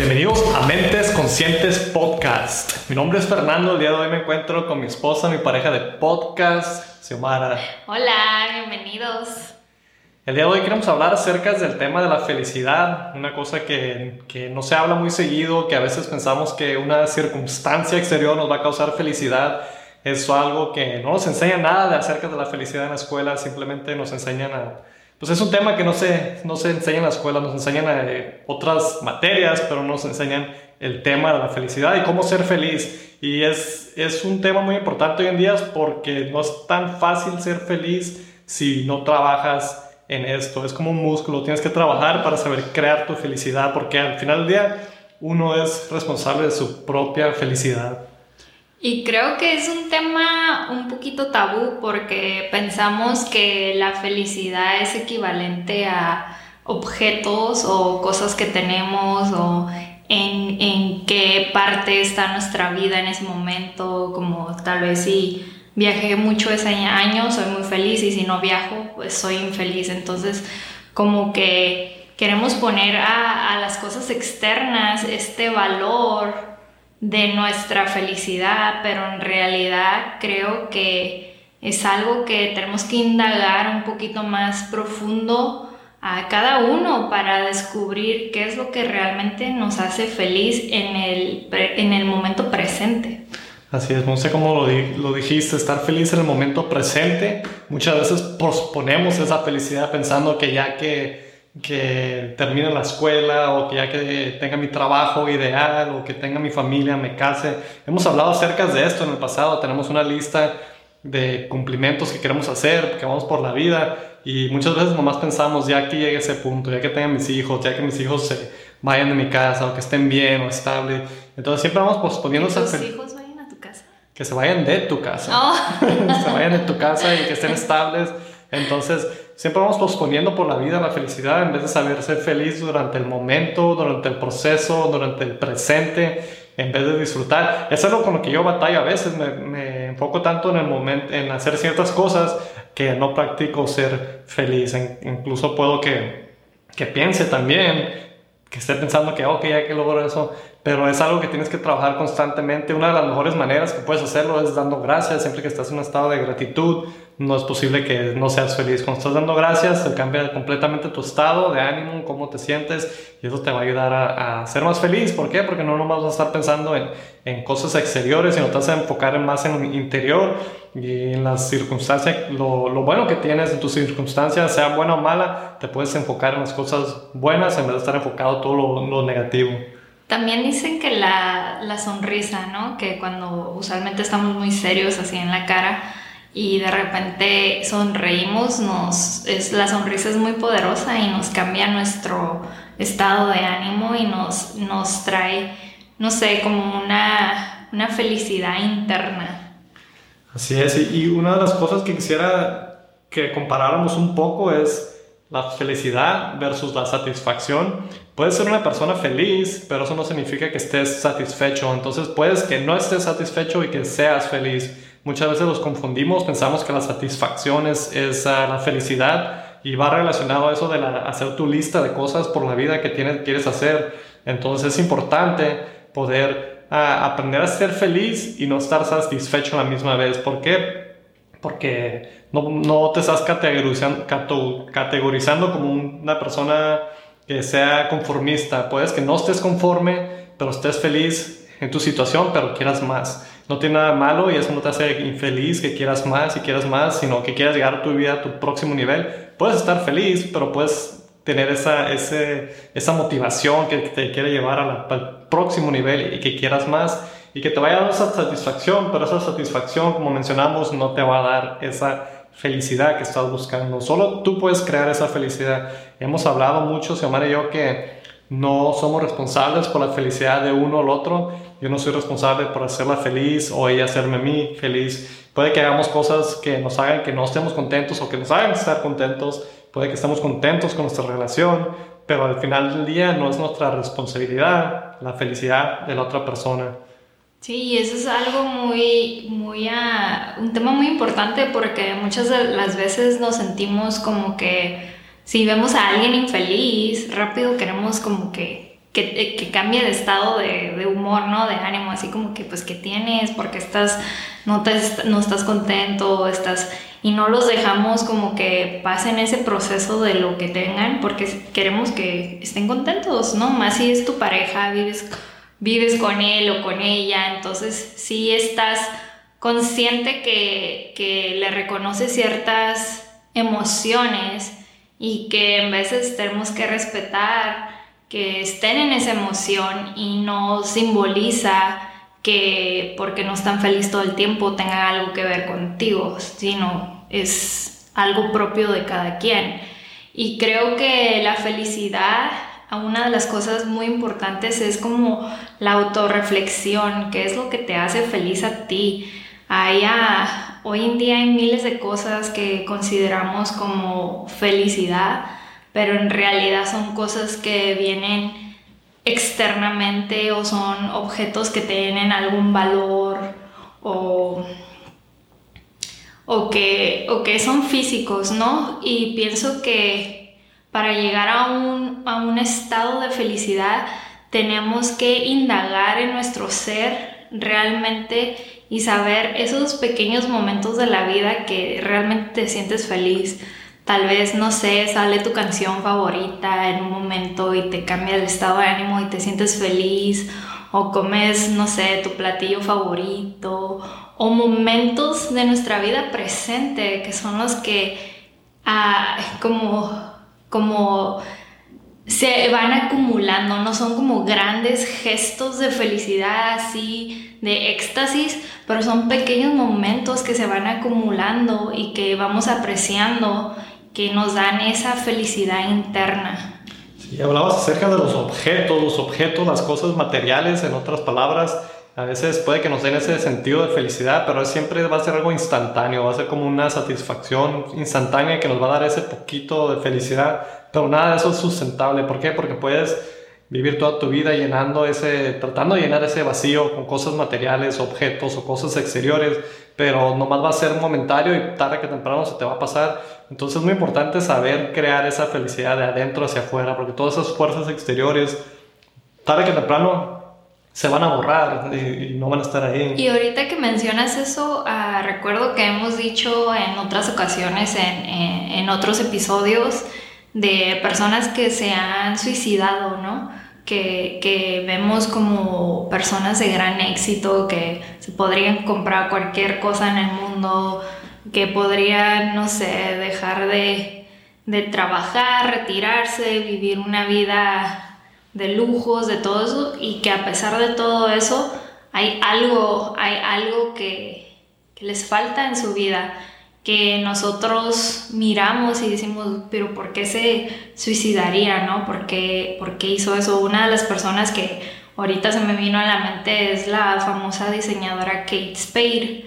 Bienvenidos a Mentes Conscientes Podcast. Mi nombre es Fernando. El día de hoy me encuentro con mi esposa, mi pareja de podcast, Xiomara. Hola, bienvenidos. El día de hoy queremos hablar acerca del tema de la felicidad, una cosa que, que no se habla muy seguido, que a veces pensamos que una circunstancia exterior nos va a causar felicidad. Es algo que no nos enseña nada de acerca de la felicidad en la escuela, simplemente nos enseñan a pues es un tema que no se, no se enseña en la escuela, nos enseñan eh, otras materias, pero no nos enseñan el tema de la felicidad y cómo ser feliz. Y es, es un tema muy importante hoy en día porque no es tan fácil ser feliz si no trabajas en esto. Es como un músculo, tienes que trabajar para saber crear tu felicidad porque al final del día uno es responsable de su propia felicidad. Y creo que es un tema un poquito tabú porque pensamos que la felicidad es equivalente a objetos o cosas que tenemos o en, en qué parte está nuestra vida en ese momento, como tal vez si viajé mucho ese año soy muy feliz y si no viajo pues soy infeliz. Entonces como que queremos poner a, a las cosas externas este valor de nuestra felicidad, pero en realidad creo que es algo que tenemos que indagar un poquito más profundo a cada uno para descubrir qué es lo que realmente nos hace feliz en el, en el momento presente. Así es, no sé cómo lo, lo, dijiste, estar feliz en el momento presente. Muchas veces posponemos esa felicidad pensando que ya que que termine la escuela o que ya que tenga mi trabajo ideal o que tenga mi familia, me case. Hemos hablado acerca de esto en el pasado, tenemos una lista de cumplimientos que queremos hacer, que vamos por la vida y muchas veces nomás pensamos ya que llegue ese punto, ya que tenga mis hijos, ya que mis hijos se vayan de mi casa o que estén bien o estable. Entonces siempre vamos posponiendo ¿Que tus hijos vayan a tu casa? Que se vayan de tu casa. Oh. se vayan de tu casa y que estén estables. Entonces, siempre vamos posponiendo por la vida la felicidad en vez de saber ser feliz durante el momento, durante el proceso, durante el presente, en vez de disfrutar. Eso es lo con lo que yo batallo a veces. Me, me enfoco tanto en el momento, en hacer ciertas cosas que no practico ser feliz. incluso puedo que, que piense también, que esté pensando que, ok, ya que logro eso, pero es algo que tienes que trabajar constantemente. Una de las mejores maneras que puedes hacerlo es dando gracias, siempre que estás en un estado de gratitud, no es posible que no seas feliz. Cuando estás dando gracias, se cambia completamente tu estado de ánimo, cómo te sientes, y eso te va a ayudar a, ser más feliz. ¿Por qué? Porque no nomás vas a estar pensando en, en cosas exteriores, sino te vas a enfocar más en el interior y en las circunstancias. Lo, lo bueno que tienes en tus circunstancias, sea buena o mala, te puedes enfocar en las cosas buenas en vez de estar enfocado en todo lo, lo negativo. También dicen que la, la sonrisa, ¿no? Que cuando usualmente estamos muy serios así en la cara, y de repente sonreímos, nos, es, la sonrisa es muy poderosa y nos cambia nuestro estado de ánimo y nos, nos trae, no sé, como una, una felicidad interna. Así es, y una de las cosas que quisiera que comparáramos un poco es la felicidad versus la satisfacción. Puedes ser una persona feliz, pero eso no significa que estés satisfecho. Entonces puedes que no estés satisfecho y que seas feliz. Muchas veces los confundimos, pensamos que la satisfacción es, ah, la felicidad y va relacionado a eso de hacer tu lista de cosas por la vida que tienes, quieres hacer. Entonces es importante poder ah, aprender a ser feliz y no estar satisfecho a la misma vez. ¿Por qué? Porque no, no te estás categorizando, categorizando como una persona que sea conformista. Puedes que no estés conforme, pero estés feliz en tu situación, pero quieras más no tiene nada malo y eso no te hace infeliz que quieras más y quieras más, sino que quieras llegar a tu vida a tu próximo nivel. Puedes estar feliz, pero puedes tener esa, esa motivación que te quiere llevar al próximo nivel y que quieras más y que te vaya a dar esa satisfacción, pero esa satisfacción, como mencionamos, no te va a dar esa felicidad que estás buscando. Solo tú puedes crear esa felicidad. Hemos hablado mucho, Xiomara y yo, que no somos responsables por la felicidad de uno el otro. Yo no soy responsable por hacerla feliz o ella hacerme a mí feliz. Puede que hagamos cosas que nos hagan que no estemos contentos o que nos hagan estar contentos. Puede que estemos contentos con nuestra relación, pero al final del día no es nuestra responsabilidad la felicidad de la otra persona. Sí, eso es algo muy, muy, un tema muy importante porque muchas de las veces nos sentimos como que si vemos a alguien infeliz, rápido queremos como que que, que cambie de estado de, de, humor, ¿no? De ánimo, así como que, pues, ¿qué tienes? porque estás, no, te, no estás contento? Estás, y no los dejamos como que pasen ese proceso de lo que tengan, porque queremos que estén contentos, ¿no? Más si es tu pareja, vives, vives con él o con ella, entonces si estás consciente que, que le reconoces ciertas emociones y que en veces tenemos que respetar que estén en esa emoción y no simboliza que porque no están felices todo el tiempo tenga algo que ver contigo, sino es algo propio de cada quien. Y creo que la felicidad, una de las cosas muy importantes es como la autorreflexión, qué es lo que te hace feliz a ti. Hay hoy en día hay miles de cosas que consideramos como felicidad, pero en realidad son cosas que vienen externamente o son objetos que tienen algún valor o, o, que, o que son físicos, ¿no? Y pienso que para llegar a un, a un estado de felicidad tenemos que indagar en nuestro ser realmente y saber esos pequeños momentos de la vida que realmente te sientes feliz Tal vez, no sé, sale tu canción favorita en un momento y te cambia el estado de ánimo y te sientes feliz. O comes, no sé, tu platillo favorito. O momentos de nuestra vida presente que son los que ah, como, como se van acumulando, no son como grandes gestos de felicidad así, de éxtasis, pero son pequeños momentos que se van acumulando y que vamos apreciando que nos dan esa felicidad interna. Sí, hablabas acerca de los objetos, los objetos, las cosas materiales, en otras palabras, a veces puede que nos den ese sentido de felicidad, pero siempre va a ser algo instantáneo, va a ser como una satisfacción instantánea que nos va a dar ese poquito de felicidad, pero nada de eso es sustentable. ¿Por qué? Porque puedes vivir toda tu vida llenando ese, tratando de llenar ese vacío con cosas materiales, objetos o cosas exteriores, pero nomás va a ser momentario y tarde que temprano se te va a pasar. Entonces es muy importante saber crear esa felicidad de adentro hacia afuera, porque todas esas fuerzas exteriores, tarde que temprano se van a borrar y, no van a estar ahí. Y ahorita que mencionas eso, uh, recuerdo que hemos dicho en otras ocasiones, en, en, en otros episodios, de personas que se han suicidado, ¿no? que, vemos como personas de gran éxito, que se podrían comprar cualquier cosa en el mundo, que podrían, no sé, dejar de, de trabajar, retirarse, vivir una vida de lujos, de todo eso, y que a pesar de todo eso, hay algo, hay algo que, que les falta en su vida que nosotros miramos y decimos, pero ¿por qué se suicidaría, no? ¿Por qué, ¿Por qué hizo eso? Una de las personas que ahorita se me vino a la mente es la famosa diseñadora Kate Spade,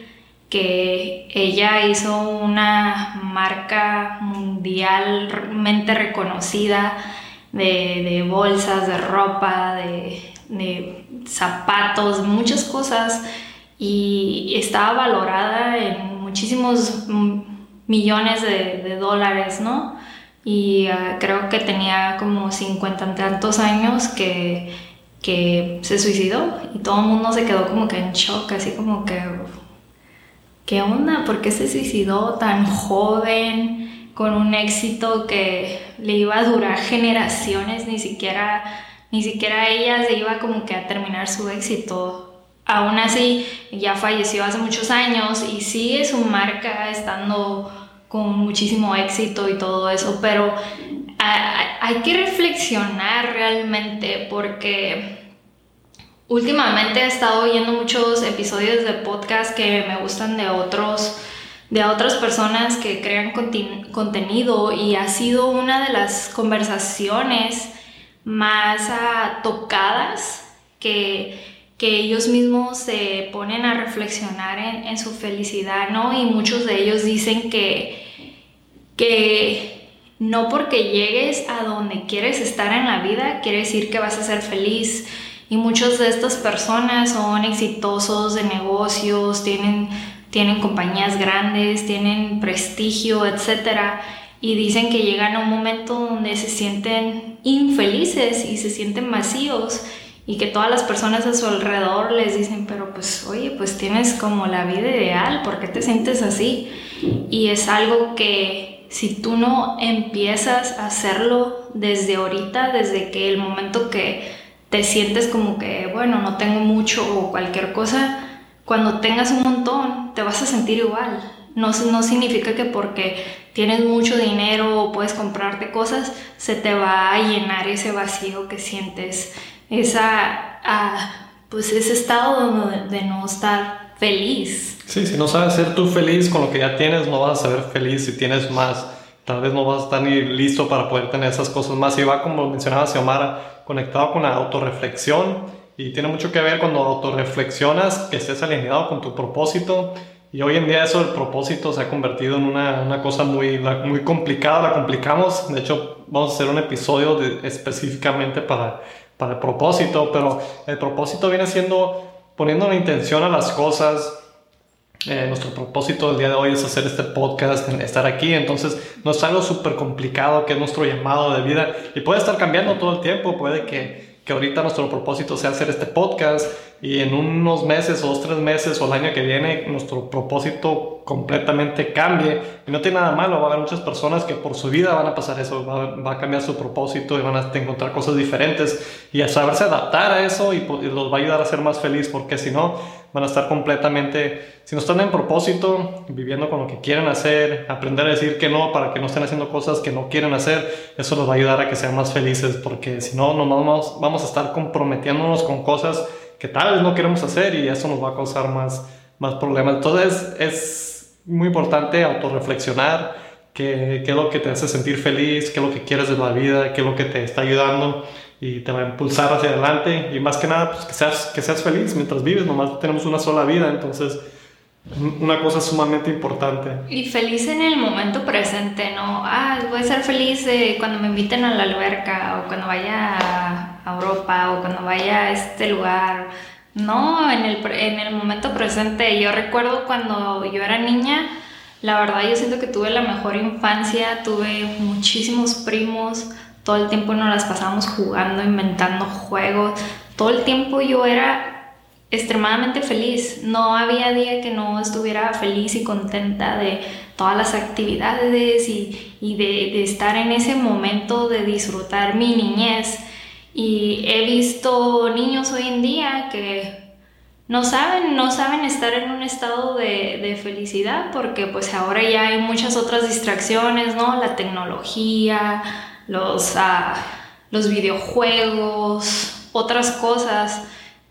que ella hizo una marca mundialmente reconocida de, de bolsas, de ropa, de, de zapatos, muchas cosas, y estaba valorada en muchísimos millones de, dólares, ¿no? Y ah, creo que tenía como cincuenta tantos años que, que se suicidó y todo el mundo se quedó como que en shock, así como que, ¿qué onda? ¿Por qué se suicidó tan joven, con un éxito que le iba a durar generaciones? Ni siquiera, ni siquiera ella se iba como que a terminar su éxito aún así ya falleció hace muchos años y sigue su marca estando con muchísimo éxito y todo eso, pero hay que reflexionar realmente porque últimamente he estado oyendo muchos episodios de podcast que me gustan de otros de otras personas que crean contenido y ha sido una de las conversaciones más tocadas que que ellos mismos se ponen a reflexionar en, su felicidad, ¿no? Y muchos de ellos dicen que, que no porque llegues a donde quieres estar en la vida, quiere decir que vas a ser feliz. Y muchas de estas personas son exitosos de negocios, tienen, tienen compañías grandes, tienen prestigio, etc. y dicen que llegan a un momento donde se sienten infelices y se sienten vacíos y que todas las personas a su alrededor les dicen, pero pues oye, pues tienes como la vida ideal, ¿por qué te sientes así? Y es algo que si tú no empiezas a hacerlo desde ahorita, desde que el momento que te sientes como que, bueno, no tengo mucho o cualquier cosa, cuando tengas un montón, te vas a sentir igual. No, no significa que porque tienes mucho dinero o puedes comprarte cosas, se te va a llenar ese vacío que sientes esa, pues ese estado de, no estar feliz. Sí, si no sabes ser tú feliz con lo que ya tienes, no vas a ser feliz si tienes más. Tal vez no vas a estar ni listo para poder tener esas cosas más. Y va, como mencionaba Xiomara, conectado con la autorreflexión. Y tiene mucho que ver cuando autorreflexionas, que estés alineado con tu propósito. Y hoy en día eso del propósito se ha convertido en una, una cosa muy, muy complicada, la complicamos. De hecho, vamos a hacer un episodio específicamente para para el propósito, pero el propósito viene siendo poniendo una intención a las cosas. Eh, nuestro propósito del día de hoy es hacer este podcast, estar aquí, entonces no es algo súper complicado que es nuestro llamado de vida y puede estar cambiando todo el tiempo, puede que, que ahorita nuestro propósito sea hacer este podcast y en unos meses o dos, tres meses o el año que viene nuestro propósito completamente cambie. Y no tiene nada malo, va a haber muchas personas que por su vida van a pasar eso, va, a cambiar su propósito y van a encontrar cosas diferentes y a saberse adaptar a eso y, los va a ayudar a ser más feliz porque si no van a estar completamente, si no están en propósito, viviendo con lo que quieren hacer, aprender a decir que no para que no estén haciendo cosas que no quieren hacer, eso los va a ayudar a que sean más felices porque si no, no vamos, vamos a estar comprometiéndonos con cosas que tal vez no queremos hacer y eso nos va a causar más, más problemas. Entonces es muy importante autorreflexionar qué, qué es lo que te hace sentir feliz, qué es lo que quieres de la vida, qué es lo que te está ayudando y te va a impulsar hacia adelante y más que nada pues, que, seas, que seas feliz mientras vives, nomás tenemos una sola vida, entonces una cosa sumamente importante. Y feliz en el momento presente, ¿no? Ah, voy a ser feliz cuando me inviten a la alberca o cuando vaya a Europa o cuando vaya a este lugar. No, en el, en el momento presente. Yo recuerdo cuando yo era niña, la verdad yo siento que tuve la mejor infancia, tuve muchísimos primos, todo el tiempo nos las pasábamos jugando, inventando juegos, todo el tiempo yo era extremadamente feliz. No había día que no estuviera feliz y contenta de todas las actividades y, y de, de, estar en ese momento de disfrutar mi niñez. Y he visto niños hoy en día que no saben, no saben estar en un estado de, de felicidad porque pues ahora ya hay muchas otras distracciones, ¿no? La tecnología, los, uh, los videojuegos, otras cosas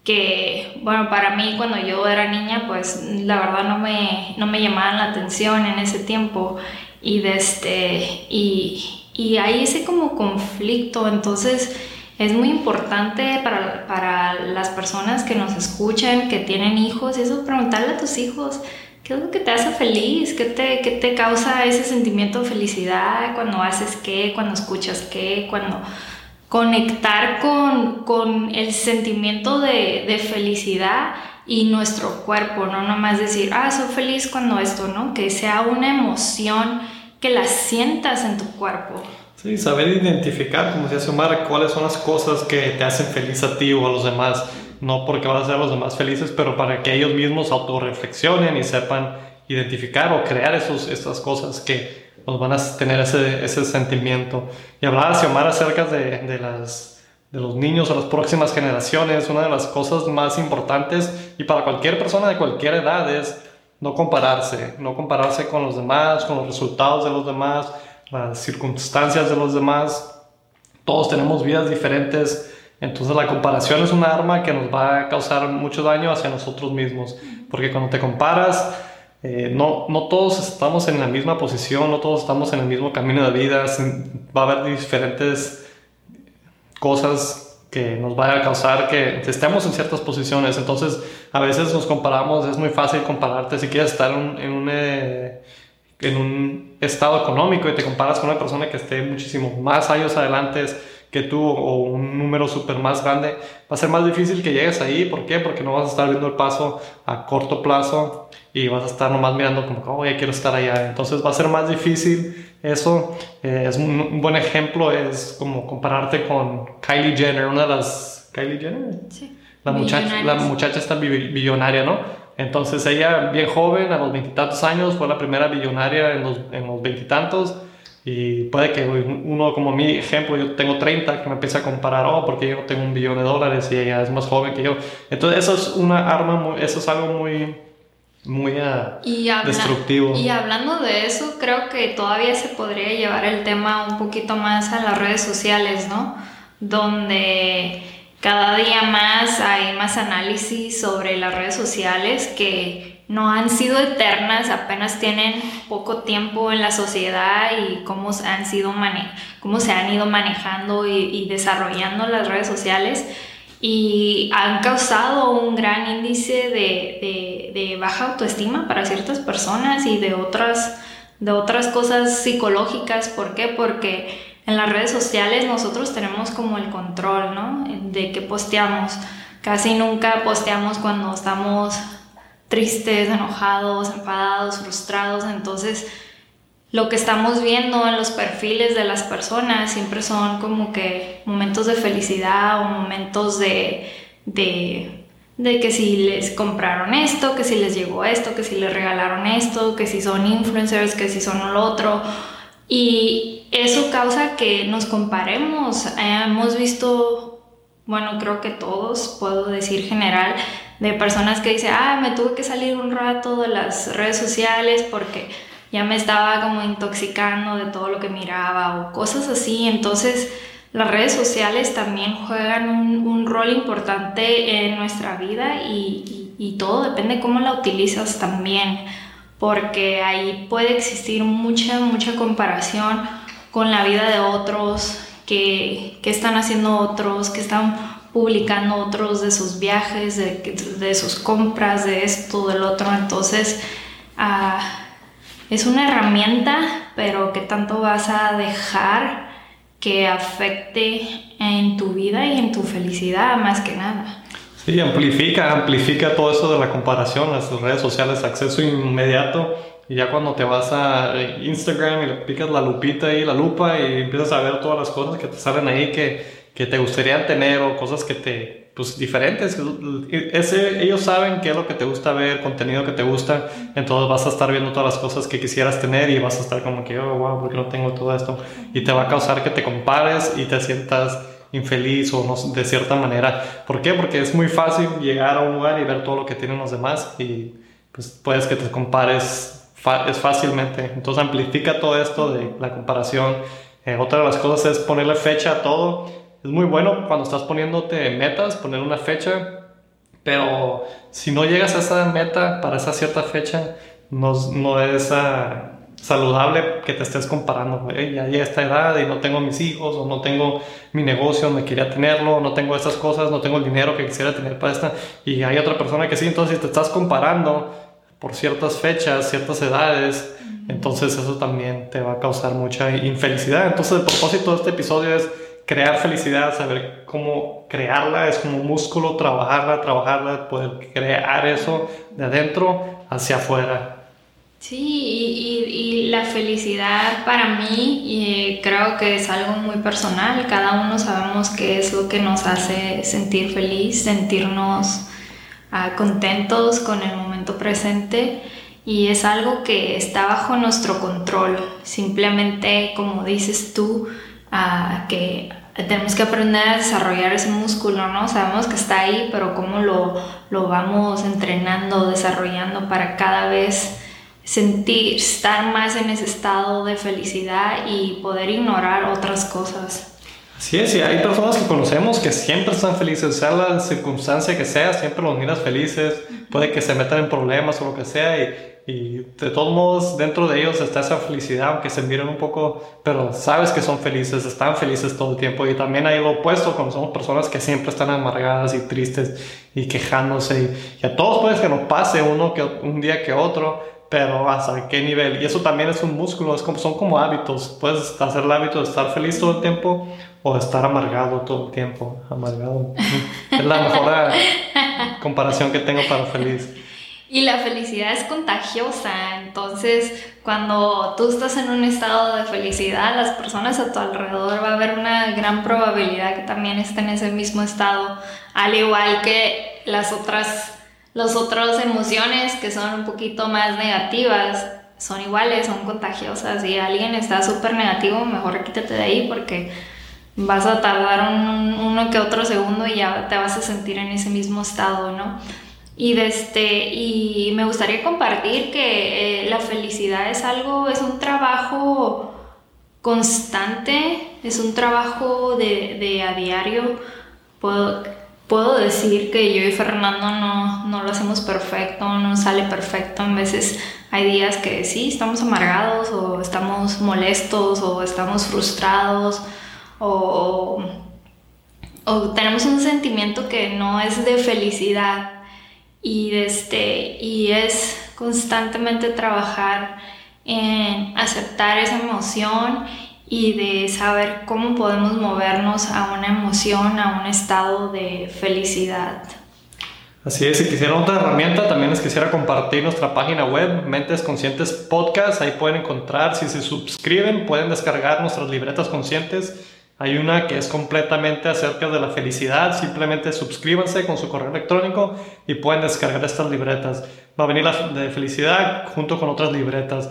que, bueno, para mí cuando yo era niña, pues la verdad no me, no me llamaban la atención en ese tiempo. Y, de este, y, y ese como conflicto, entonces es muy importante para, para, las personas que nos escuchan, que tienen hijos, eso preguntarle a tus hijos, ¿qué es lo que te hace feliz? ¿Qué te, qué te causa ese sentimiento de felicidad cuando haces qué, cuando escuchas qué, cuando conectar con, con el sentimiento de, de, felicidad y nuestro cuerpo, no nomás decir, ah, soy feliz cuando esto, ¿no? Que sea una emoción que la sientas en tu cuerpo. Sí, saber identificar, como decía Omar, cuáles son las cosas que te hacen feliz a ti o a los demás, no porque vas a hacer los demás felices, pero para que ellos mismos autorreflexionen y sepan identificar o crear esos, estas cosas que, nos van a tener ese, ese sentimiento. Y hablaba Xiomara acerca de, de, las, de los niños o las próximas generaciones. Una de las cosas más importantes y para cualquier persona de cualquier edad es no compararse, no compararse con los demás, con los resultados de los demás, las circunstancias de los demás. Todos tenemos vidas diferentes, entonces la comparación es un arma que nos va a causar mucho daño hacia nosotros mismos, porque cuando te comparas, eh, no, no todos estamos en la misma posición, no todos estamos en el mismo camino de vida, va a haber diferentes cosas que nos van a causar que estemos en ciertas posiciones, entonces a veces nos comparamos, es muy fácil compararte si quieres estar en, un, eh, en un estado económico y te comparas con una persona que esté muchísimo más años adelante que tú o un número súper más grande, va a ser más difícil que llegues ahí. ¿Por qué? Porque no vas a estar viendo el paso a corto plazo y vas a estar nomás mirando como, oh, ya quiero estar allá. Entonces va a ser más difícil eso. Eh, es un, buen ejemplo, es como compararte con Kylie Jenner, una de las... Kylie Jenner? Sí. La muchacha, la muchacha está billonaria, ¿no? Entonces ella, bien joven, a los veintitantos años, fue la primera billonaria en los, en los veintitantos. Y puede que uno, como mi ejemplo, yo tengo 30, que me empiece a comparar, oh, porque yo tengo un billón de dólares y ella es más joven que yo. Entonces, eso es una arma, eso es algo muy, muy uh, y destructivo. Y hablando de eso, creo que todavía se podría llevar el tema un poquito más a las redes sociales, ¿no? Donde cada día más hay más análisis sobre las redes sociales que no han sido eternas, apenas tienen poco tiempo en la sociedad y cómo, han sido cómo se han ido manejando y, desarrollando las redes sociales y han causado un gran índice de, de, baja autoestima para ciertas personas y de otras, de otras cosas psicológicas. ¿Por qué? Porque en las redes sociales nosotros tenemos como el control, ¿no? De que posteamos. Casi nunca posteamos cuando estamos tristes, enojados, enfadados, frustrados. Entonces, lo que estamos viendo en los perfiles de las personas siempre son como que momentos de felicidad o momentos de, de, que si les compraron esto, que si les llegó esto, que si les regalaron esto, que si son influencers, que si son lo otro. Y eso causa que nos comparemos. Hemos visto, bueno, creo que todos, puedo decir general, de personas que dicen, ah, me tuve que salir un rato de las redes sociales porque ya me estaba como intoxicando de todo lo que miraba o cosas así. Entonces, las redes sociales también juegan un, rol importante en nuestra vida y, todo depende de cómo la utilizas también, porque ahí puede existir mucha, mucha comparación con la vida de otros, que, están haciendo otros, que están publicando otros de sus viajes, de, sus compras, de esto, del otro. Entonces, ah, es una herramienta, pero que tanto vas a dejar que afecte en tu vida y en tu felicidad, más que nada. Sí, amplifica, amplifica todo eso de la comparación, las redes sociales, acceso inmediato y ya cuando te vas a Instagram y le picas la lupita y la lupa y empiezas a ver todas las cosas que te salen ahí que, que te gustaría tener o cosas que te, pues diferentes. Ese, ellos saben qué es lo que te gusta ver, contenido que te gusta, entonces vas a estar viendo todas las cosas que quisieras tener y vas a estar como que, oh, wow, ¿por qué no tengo todo esto? Y te va a causar que te compares y te sientas infeliz o no, de cierta manera. ¿Por qué? Porque es muy fácil llegar a un lugar y ver todo lo que tienen los demás y pues puedes que te compares es fácilmente. Entonces amplifica todo esto de la comparación. Eh, otra de las cosas es ponerle fecha a todo. Es muy bueno cuando estás poniéndote metas, poner una fecha, pero si no llegas a esa meta para esa cierta fecha, no, no es uh, saludable que te estés comparando. Ya llegué a esta edad y no tengo mis hijos, o no tengo mi negocio donde quería tenerlo, no tengo estas cosas, no tengo el dinero que quisiera tener para esta. Y hay otra persona que sí, entonces si te estás comparando, por ciertas fechas, ciertas edades, entonces eso también te va a causar mucha infelicidad. Entonces el propósito de este episodio es crear felicidad, saber cómo crearla, es como un músculo, trabajarla, trabajarla, poder crear eso de adentro hacia afuera. Sí, y, y, la felicidad para mí eh, creo que es algo muy personal. Cada uno sabemos qué es lo que nos hace sentir feliz, sentirnos ah, contentos con el momento presente y es algo que está bajo nuestro control. Simplemente, como dices tú, uh, que tenemos que aprender a desarrollar ese músculo, ¿no? Sabemos que está ahí, pero cómo lo, lo vamos entrenando, desarrollando para cada vez sentir, estar más en ese estado de felicidad y poder ignorar otras cosas. Sí, sí, hay personas que conocemos que siempre están felices, sea la circunstancia que sea, siempre los miras felices, puede que se metan en problemas o lo que sea y, y, de todos modos dentro de ellos está esa felicidad, aunque se miren un poco, pero sabes que son felices, están felices todo el tiempo y también hay lo opuesto, cuando somos personas que siempre están amargadas y tristes y quejándose y, y a todos puede que nos pase uno que un día que otro, pero hasta qué nivel. Y eso también es un músculo, es como, son como hábitos. Puedes hacer el hábito de estar feliz todo el tiempo o estar amargado todo el tiempo. Amargado. es la mejor comparación que tengo para feliz. Y la felicidad es contagiosa, Entonces, cuando tú estás en un estado de felicidad, las personas a tu alrededor va a haber una gran probabilidad que también estén en ese mismo estado, al igual que las otras, las otras emociones que son un poquito más negativas, son iguales, son contagiosas. Si alguien está súper negativo, mejor quítate de ahí porque vas a tardar un, uno que otro segundo y ya te vas a sentir en ese mismo estado, ¿no? Y, este, y me gustaría compartir que eh, la felicidad es algo, es un trabajo constante, es un trabajo de, a diario. Puedo, puedo, decir que yo y Fernando no, no, lo hacemos perfecto, no sale perfecto. A veces hay días que sí, estamos amargados o estamos molestos o estamos frustrados o, o tenemos un sentimiento que no es de felicidad y, este, y es constantemente trabajar en aceptar esa emoción y de saber cómo podemos movernos a una emoción, a un estado de felicidad. Así es, si quisieran otra herramienta, también les quisiera compartir nuestra página web, Mentes Conscientes Podcast. Ahí pueden encontrar, si se suscriben, pueden descargar nuestras libretas conscientes hay una que es completamente acerca de la felicidad. Simplemente suscríbanse con su correo electrónico y pueden descargar estas libretas. Va a venir la de felicidad junto con otras libretas.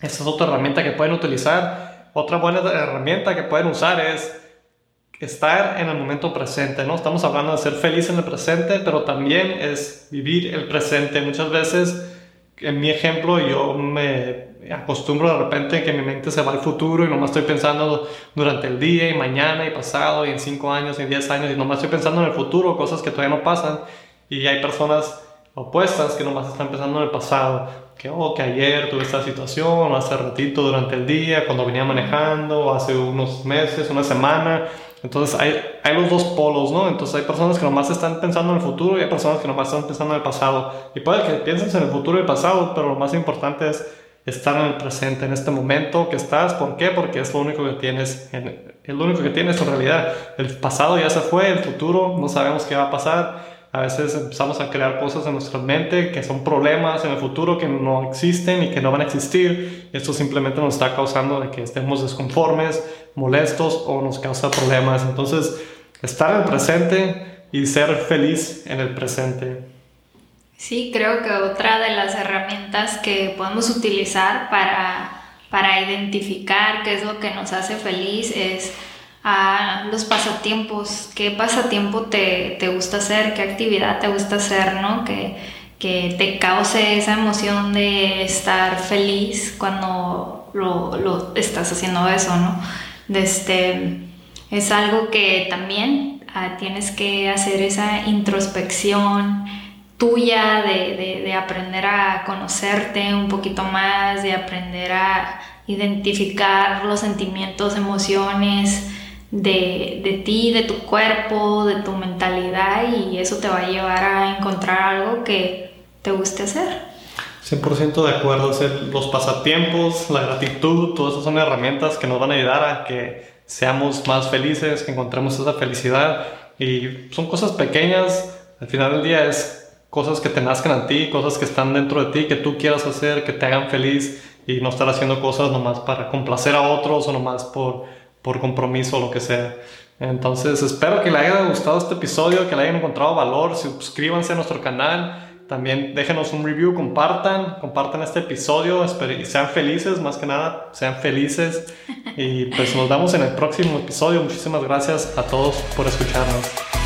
Esta es otra herramienta que pueden utilizar. Otra buena herramienta que pueden usar es estar en el momento presente, ¿no? Estamos hablando de ser feliz en el presente, pero también es vivir el presente. Muchas veces en mi ejemplo, yo me acostumbro de repente que mi mente se va al futuro y nomás estoy pensando durante el día y mañana y pasado y en 5 años y en 10 años y nomás estoy pensando en el futuro, cosas que todavía no pasan. Y hay personas opuestas que nomás están pensando en el pasado. Que, oh, que ayer tuve esta situación, o hace ratito durante el día, cuando venía manejando, o hace unos meses, una semana. Entonces hay, hay los dos polos, ¿no? Entonces hay personas que nomás están pensando en el futuro y hay personas que nomás están pensando en el pasado. Y puede que pienses en el futuro y el pasado, pero lo más importante es estar en el presente, en este momento que estás. ¿Por qué? Porque es lo único que tienes, en, es lo único que tienes en realidad. El pasado ya se fue, el futuro no sabemos qué va a pasar. A veces empezamos a crear cosas en nuestra mente que son problemas en el futuro que no existen y que no van a existir. Esto simplemente nos está causando de que estemos desconformes, molestos o nos causa problemas. Entonces, estar en el presente y ser feliz en el presente. Sí, creo que otra de las herramientas que podemos utilizar para, para identificar qué es lo que nos hace feliz es a los pasatiempos, qué pasatiempo te, te, gusta hacer, qué actividad te gusta hacer, ¿no? Que, que te cause esa emoción de estar feliz cuando lo, lo estás haciendo eso, ¿no? Este, es algo que también ah, tienes que hacer esa introspección tuya de, de, de aprender a conocerte un poquito más, de aprender a identificar los sentimientos, emociones, de, de, ti, de tu cuerpo, de tu mentalidad y eso te va a llevar a encontrar algo que te guste hacer. 100% de acuerdo, los pasatiempos, la gratitud, todas esas son herramientas que nos van a ayudar a que seamos más felices, que encontremos esa felicidad y son cosas pequeñas, al final del día es cosas que te nazcan a ti, cosas que están dentro de ti, que tú quieras hacer, que te hagan feliz y no estar haciendo cosas nomás para complacer a otros o nomás por por compromiso o lo que sea. Entonces espero que le haya gustado este episodio, que le hayan encontrado valor, suscríbanse a nuestro canal, también déjenos un review, compartan, compartan este episodio sean felices, más que nada, sean felices. Y pues nos vemos en el próximo episodio. Muchísimas gracias a todos por escucharnos.